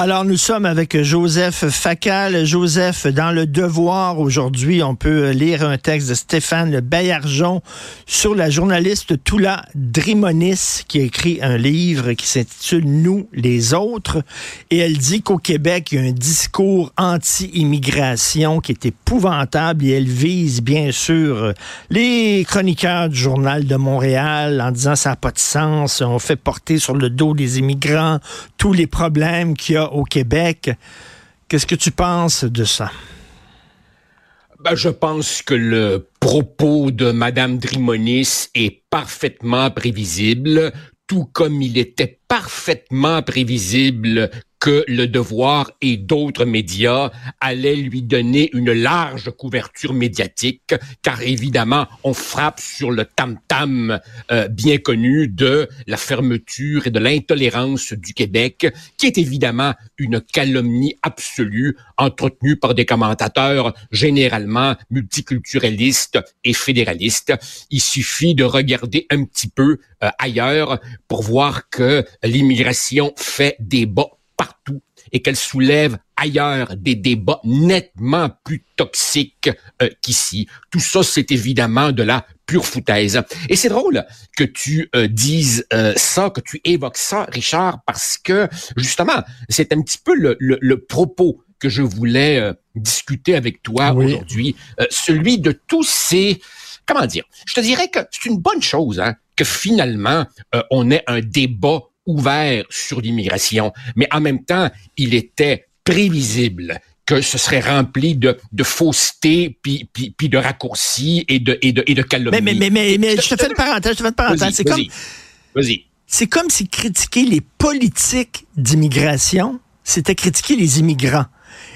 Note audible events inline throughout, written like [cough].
Alors, nous sommes avec Joseph Facal. Joseph, dans le Devoir, aujourd'hui, on peut lire un texte de Stéphane Bayarjon sur la journaliste Toula Drimonis, qui a écrit un livre qui s'intitule Nous, les autres. Et elle dit qu'au Québec, il y a un discours anti-immigration qui est épouvantable et elle vise, bien sûr, les chroniqueurs du Journal de Montréal en disant ça n'a pas de sens, on fait porter sur le dos des immigrants tous les problèmes qu'il y a au Québec. Qu'est-ce que tu penses de ça? Ben, je pense que le propos de Madame Drimonis est parfaitement prévisible, tout comme il était parfaitement prévisible que Le Devoir et d'autres médias allaient lui donner une large couverture médiatique, car évidemment, on frappe sur le tam-tam euh, bien connu de la fermeture et de l'intolérance du Québec, qui est évidemment une calomnie absolue entretenue par des commentateurs généralement multiculturalistes et fédéralistes. Il suffit de regarder un petit peu euh, ailleurs pour voir que l'immigration fait débat partout et qu'elle soulève ailleurs des débats nettement plus toxiques euh, qu'ici. Tout ça, c'est évidemment de la pure foutaise. Et c'est drôle que tu euh, dises euh, ça, que tu évoques ça, Richard, parce que justement, c'est un petit peu le, le, propos que je voulais discuter avec toi aujourd'hui, celui de tous ces comment dire, je te dirais que c'est une bonne chose hein, que finalement on ait un débat ouvert sur l'immigration, mais en même temps, il était prévisible que ce serait rempli de, de fausseté, puis, puis, puis de raccourcis et de, et de, et de calomnies. Mais, mais, mais, mais, je te fais une parenthèse, je te fais une parenthèse. C'est comme, vas-y. C'est comme si critiquer les politiques d'immigration, c'était critiquer les immigrants.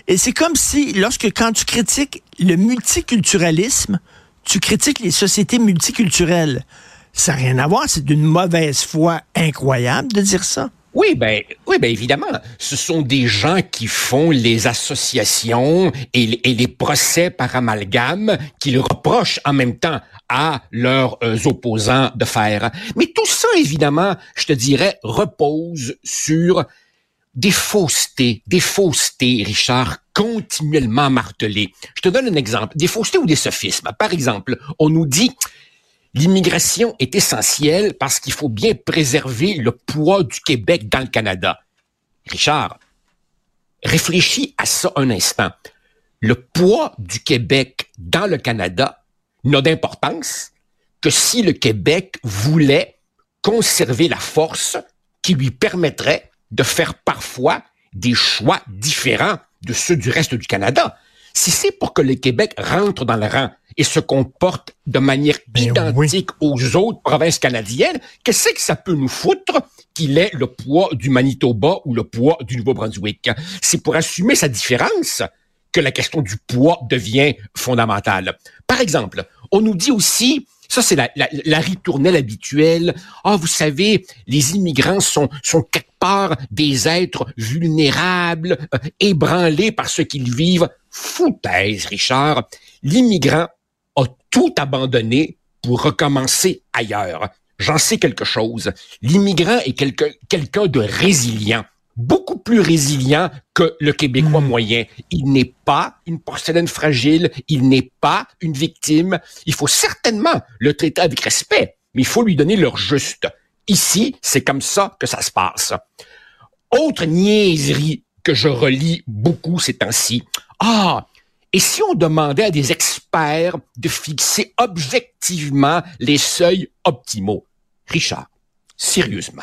Et c'est comme si, lorsque, quand tu critiques le multiculturalisme, tu critiques les sociétés multiculturelles. Ça n'a rien à voir. C'est d'une mauvaise foi incroyable de dire ça. Oui, ben, oui, ben évidemment, ce sont des gens qui font les associations et, les procès par amalgame qu'ils reprochent en même temps à leurs euh, opposants de faire. Mais tout ça, évidemment, je te dirais, repose sur des faussetés, des faussetés, Richard, continuellement martelées. Je te donne un exemple, des faussetés ou des sophismes. Par exemple, on nous dit L'immigration est essentielle parce qu'il faut bien préserver le poids du Québec dans le Canada. Richard, réfléchis à ça un instant. Le poids du Québec dans le Canada n'a d'importance que si le Québec voulait conserver la force qui lui permettrait de faire parfois des choix différents de ceux du reste du Canada. Si c'est pour que le Québec rentre dans le rang et se comporte de manière ben identique aux autres provinces canadiennes, qu'est-ce que ça peut nous foutre qu'il ait le poids du Manitoba ou le poids du Nouveau-Brunswick? C'est pour assumer sa différence que la question du poids devient fondamentale. Par exemple, on nous dit aussi, ça c'est la, la, ritournelle habituelle, ah vous savez, les immigrants sont, sont quelque part des êtres vulnérables, euh, ébranlés par ce qu'ils vivent. Foutaise, Richard. L'immigrant tout abandonné pour recommencer ailleurs. J'en sais quelque chose. L'immigrant est quelqu'un de résilient, beaucoup plus résilient que le Québécois hmm. moyen. Il n'est pas une porcelaine fragile, il n'est pas une victime. Il faut certainement le traiter avec respect, mais il faut lui donner leur juste. Ici, c'est comme ça que ça se passe. Autre niaiserie que je relis beaucoup ces temps-ci. Ah, et si on demandait à des experts de fixer objectivement les seuils optimaux? Richard, sérieusement.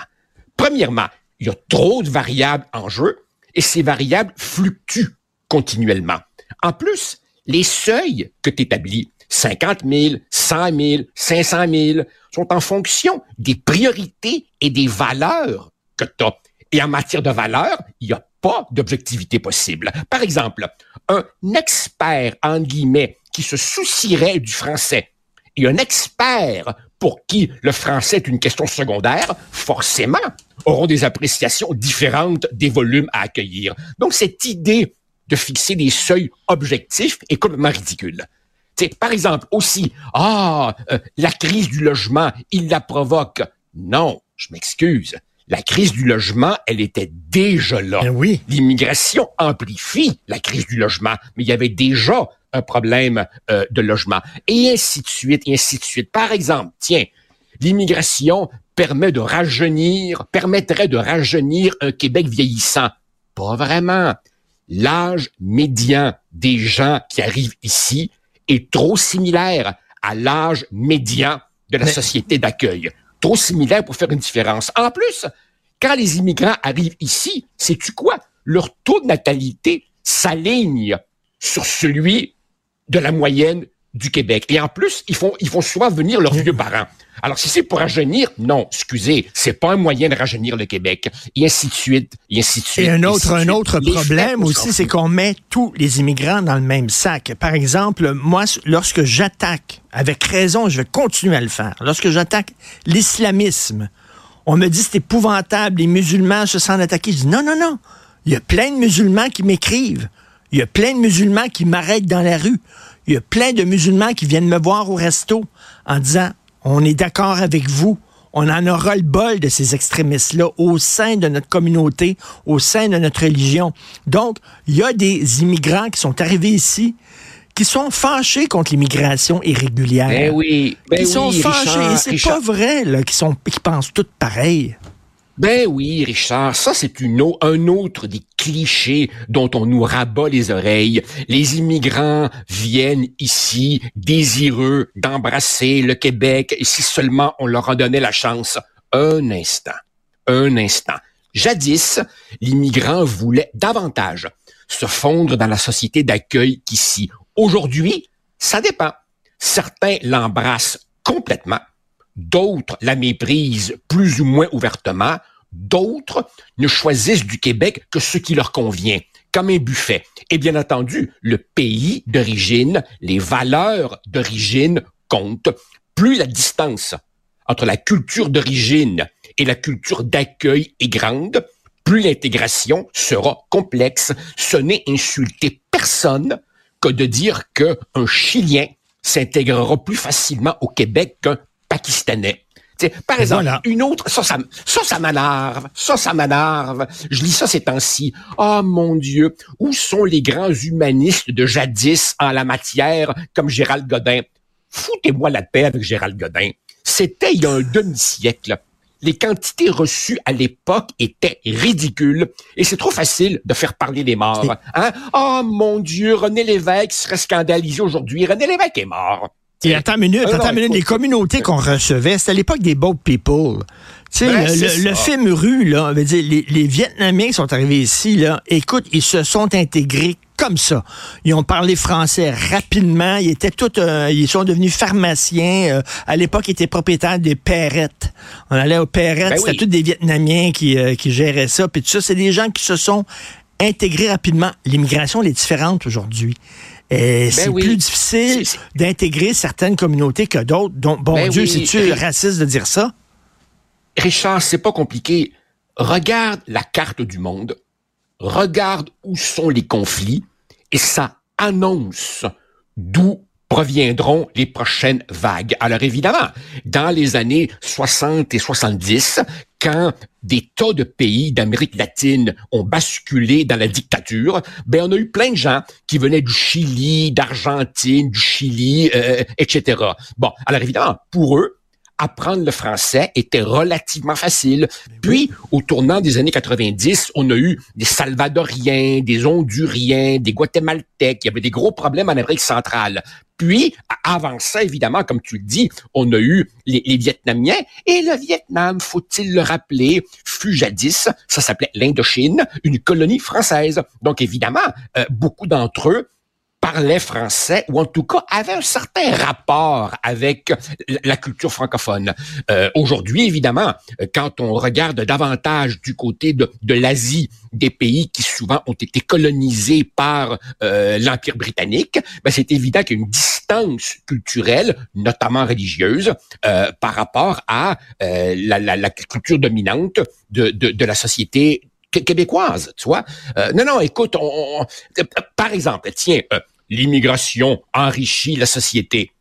Premièrement, il y a trop de variables en jeu et ces variables fluctuent continuellement. En plus, les seuils que tu établis, 50 000, 100 000, 500 000, sont en fonction des priorités et des valeurs que tu as. Et en matière de valeurs, il n'y a pas d'objectivité possible. Par exemple, un expert, en guillemets, qui se soucierait du français et un expert pour qui le français est une question secondaire, forcément, auront des appréciations différentes des volumes à accueillir. Donc, cette idée de fixer des seuils objectifs est complètement ridicule. C'est par exemple aussi, ah, euh, la crise du logement, il la provoque. Non, je m'excuse. La crise du logement, elle était déjà là. Ben oui. L'immigration amplifie la crise du logement, mais il y avait déjà un problème euh, de logement. Et ainsi de suite, et ainsi de suite. Par exemple, tiens, l'immigration permet de rajeunir, permettrait de rajeunir un Québec vieillissant. Pas vraiment. L'âge médian des gens qui arrivent ici est trop similaire à l'âge médian de la société d'accueil. Trop similaire pour faire une différence. En plus, quand les immigrants arrivent ici, sais-tu quoi? Leur taux de natalité s'aligne sur celui de la moyenne du Québec. Et en plus, ils font, ils font souvent venir leurs vieux parents. Alors, si c'est pour rajeunir, non, excusez, c'est pas un moyen de rajeunir le Québec. Et ainsi de suite, et ainsi de suite. Et un autre, un autre problème aussi, c'est qu'on met tous les immigrants dans le même sac. Par exemple, moi, lorsque j'attaque, avec raison, je vais continuer à le faire, lorsque j'attaque l'islamisme, on me dit c'est épouvantable, les musulmans se sentent attaqués. Je dis non, non, non. Il y a plein de musulmans qui m'écrivent. Il y a plein de musulmans qui m'arrêtent dans la rue. Il y a plein de musulmans qui viennent me voir au resto en disant on est d'accord avec vous. On en aura le bol de ces extrémistes-là au sein de notre communauté, au sein de notre religion. Donc, il y a des immigrants qui sont arrivés ici, qui sont fâchés contre l'immigration irrégulière. Ben oui, ben sont fâchés. C'est pas vrai là, qu'ils sont, qu'ils pensent toutes pareil. Ben oui, Richard, ça c'est une un autre des clichés dont on nous rabat les oreilles. Les immigrants viennent ici désireux d'embrasser le Québec et si seulement on leur en donnait la chance. Un instant, un instant. Jadis, l'immigrant voulait davantage se fondre dans la société d'accueil qu'ici. Aujourd'hui, ça dépend. Certains l'embrassent complètement, D'autres la méprisent plus ou moins ouvertement. D'autres ne choisissent du Québec que ce qui leur convient, comme un buffet. Et bien entendu, le pays d'origine, les valeurs d'origine comptent. Plus la distance entre la culture d'origine et la culture d'accueil est grande, plus l'intégration sera complexe. Ce n'est insulter personne que de dire qu'un Chilien s'intégrera plus facilement au Québec qu'un pakistanais. Par exemple, une autre, ça, ça, ça, ça m'énerve, ça, ça m'énerve. Je lis ça ces temps-ci. Oh mon Dieu, où sont les grands humanistes de jadis en la matière, comme Gérald Godin? Foutez-moi la paix avec Gérald Godin. C'était il y a un demi-siècle. Les quantités reçues à l'époque étaient ridicules et c'est trop facile de faire parler les morts. Hein? Oh mon Dieu, René Lévesque serait scandalisé aujourd'hui. René Lévesque est mort. Et attends une minute, attends une minute. Les communautés qu'on recevait, c'était à l'époque des boat people. Tu sais, ben, le, film Rue, là, veut dire, les, les, Vietnamiens sont arrivés ici, là, écoute, ils se sont intégrés comme ça. Ils ont parlé français rapidement. Ils étaient tous, euh, ils sont devenus pharmaciens. Euh, à l'époque, ils étaient propriétaires des Perrettes. On allait aux Perrettes, ben c'était tous des Vietnamiens qui, euh, qui géraient ça. Puis tout ça, c'est des gens qui se sont intégrés rapidement. L'immigration, elle est différente aujourd'hui. Et ben c'est plus difficile d'intégrer certaines communautés que d'autres. Donc, bon ben Dieu, c'est-tu raciste de dire ça? Richard, c'est pas compliqué. Regarde la carte du monde, regarde où sont les conflits, et ça annonce d'où proviendront les prochaines vagues. Alors évidemment, dans les années 60 et 70, quand des tas de pays d'Amérique latine ont basculé dans la dictature, ben on a eu plein de gens qui venaient du Chili, d'Argentine, du Chili, euh, etc. Bon, alors évidemment, pour eux, apprendre le français était relativement facile. Puis, au tournant des années 90, on a eu des Salvadoriens, des Honduriens, des Guatémaltèques. Il y avait des gros problèmes en Amérique centrale. Puis, avant ça, évidemment, comme tu le dis, on a eu les, Vietnamiens. Et le Vietnam, faut-il le rappeler, fut jadis, ça s'appelait l'Indochine, une colonie française. Donc, évidemment, euh, beaucoup d'entre eux parlaient français ou en tout cas avaient un certain rapport avec la culture francophone. Euh, Aujourd'hui, évidemment, quand on regarde davantage du côté de, de l'Asie, des pays qui souvent ont été colonisés par euh, l'Empire britannique, ben c'est évident qu'il y a une distance culturelle, notamment religieuse, euh, par rapport à euh, la, la, la, culture dominante de, de, de la société québécoise, tu vois? Euh, non, non, écoute, on, on, par exemple, tiens, euh, l'immigration enrichit la société.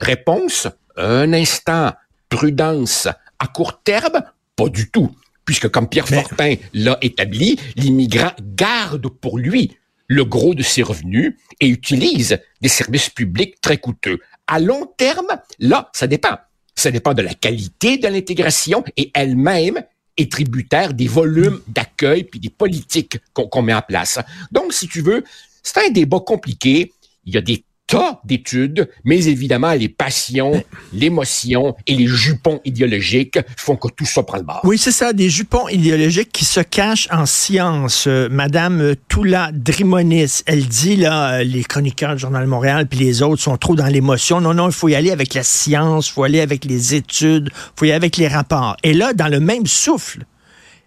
Réponse, un instant, prudence. À court terme, pas du tout, puisque comme Pierre Mais... Fortin l'a établi, l'immigrant garde pour lui le gros de ses revenus et utilise des services publics très coûteux. À long terme, là, ça dépend. Ça dépend de la qualité de l'intégration et elle-même est tributaire des volumes d'accueil puis des politiques qu'on qu met en place. Donc, si tu veux, c'est un débat compliqué. Il y a des tas d'études, mais évidemment, les passions, [laughs] l'émotion et les jupons idéologiques font que tout ça prend le bord. Oui, c'est ça, des jupons idéologiques qui se cachent en science. Euh, Madame Toula Drimonis, elle dit, là, euh, les chroniqueurs du Journal de Montréal puis les autres sont trop dans l'émotion. Non, non, il faut y aller avec la science, il faut aller avec les études, il faut y aller avec les rapports. Et là, dans le même souffle,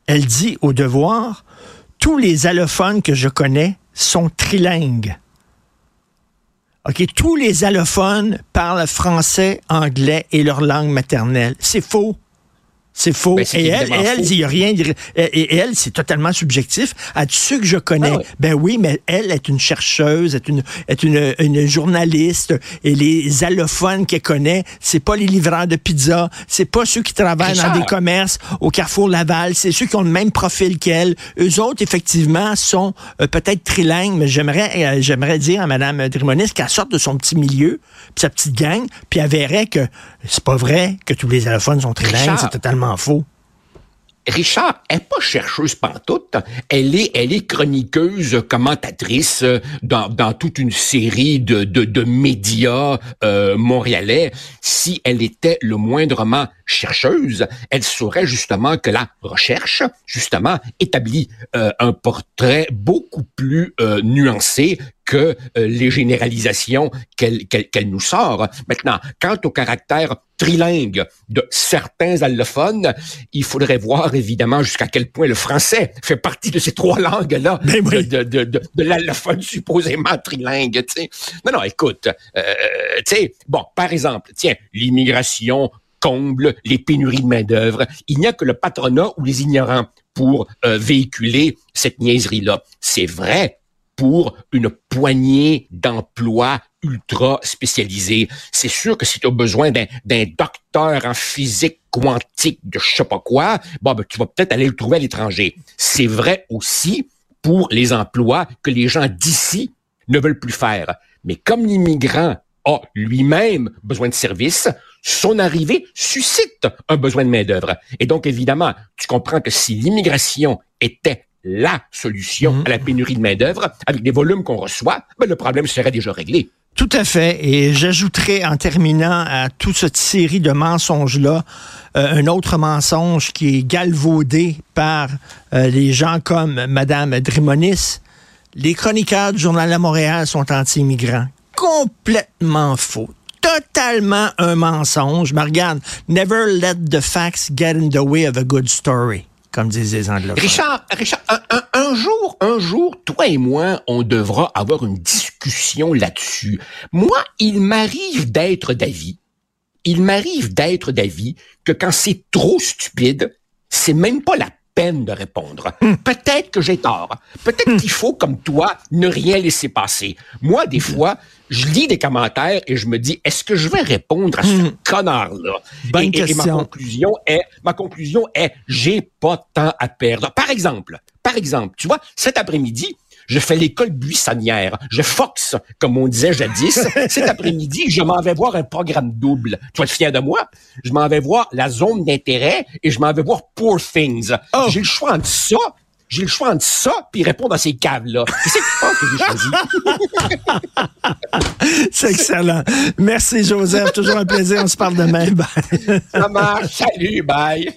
elle dit au devoir, tous les allophones que je connais sont trilingues. OK, tous les allophones parlent français, anglais et leur langue maternelle. C'est faux. C'est faux. Ben, et, elle, et elle, il n'y a rien. Et, elle, c'est totalement subjectif. À ceux que je connais, ah oui. ben oui, mais elle est une chercheuse, est une, est une, une journaliste. Et les allophones qu'elle connaît, c'est pas les livreurs de pizza, c'est pas ceux qui travaillent Richard. dans des commerces au Carrefour Laval, c'est ceux qui ont le même profil qu'elle. Eux autres, effectivement, sont euh, peut-être trilingues, mais j'aimerais, euh, j'aimerais dire à Mme Drimonis qu'elle sorte de son petit milieu, puis sa petite gang, puis elle verrait que c'est pas vrai que tous les allophones sont trilingues, c'est totalement Richard est pas chercheuse pantoute. Elle est, elle est chroniqueuse, commentatrice dans, dans toute une série de médias euh, montréalais. Si elle était le moindrement chercheuse, elle saurait justement que la recherche, justement, établit euh, un portrait beaucoup plus euh, nuancé que euh, les généralisations qu'elle qu qu nous sort. Maintenant, quant au caractère trilingue de certains allophones, il faudrait voir évidemment jusqu'à quel point le français fait partie de ces trois langues-là oui. de, de, de, de l'allophone supposément trilingue. T'sais. Non, non, écoute, euh, sais, bon, par exemple, tiens, l'immigration comble les pénuries de main-d'œuvre. Il n'y a que le patronat ou les ignorants pour euh, véhiculer cette niaiserie-là. C'est vrai, pour une poignée d'emplois ultra spécialisés. C'est sûr que si tu as besoin d'un docteur en physique quantique de je sais pas quoi, bon, ben, tu vas peut-être aller le trouver à l'étranger. C'est vrai aussi pour les emplois que les gens d'ici ne veulent plus faire. Mais comme l'immigrant a lui-même besoin de services, son arrivée suscite un besoin de main-d'œuvre. Et donc, évidemment, tu comprends que si l'immigration était la solution mmh. à la pénurie de main-d'œuvre, avec les volumes qu'on reçoit, ben, le problème serait déjà réglé. Tout à fait. Et j'ajouterais en terminant à toute cette série de mensonges-là, euh, un autre mensonge qui est galvaudé par euh, les gens comme Mme Drimonis. Les chroniqueurs du Journal de Montréal sont anti-immigrants. Complètement faux totalement un mensonge. Mais regarde, never let the facts get in the way of a good story comme disent les anglophones. Richard, Richard un, un, jour, un jour, toi et moi, on devra avoir une discussion là-dessus. Moi, il m'arrive d'être d'avis, il m'arrive d'être d'avis que quand c'est trop stupide, c'est même pas la peine de répondre. Mm. Peut-être que j'ai tort. Peut-être mm. qu'il faut, comme toi, ne rien laisser passer. Moi, des fois, je lis des commentaires et je me dis, est-ce que je vais répondre à ce connard-là? Bonne et, question. Et ma conclusion est, ma conclusion est, j'ai pas de temps à perdre. Par exemple, par exemple, tu vois, cet après-midi, je fais l'école buissonnière, je fox, comme on disait jadis. [laughs] Cet après-midi, je m'en vais voir un programme double. Tu vas être fier de moi? Je m'en vais voir la zone d'intérêt et je m'en vais voir Poor Things. Oh. J'ai le choix entre ça j'ai le choix entre ça puis répondre à ces caves-là. C'est ce que j'ai choisi? [laughs] C'est excellent. Merci, Joseph. Toujours un plaisir. On se parle demain. [laughs] Bye. Ça marche. Salut. Bye.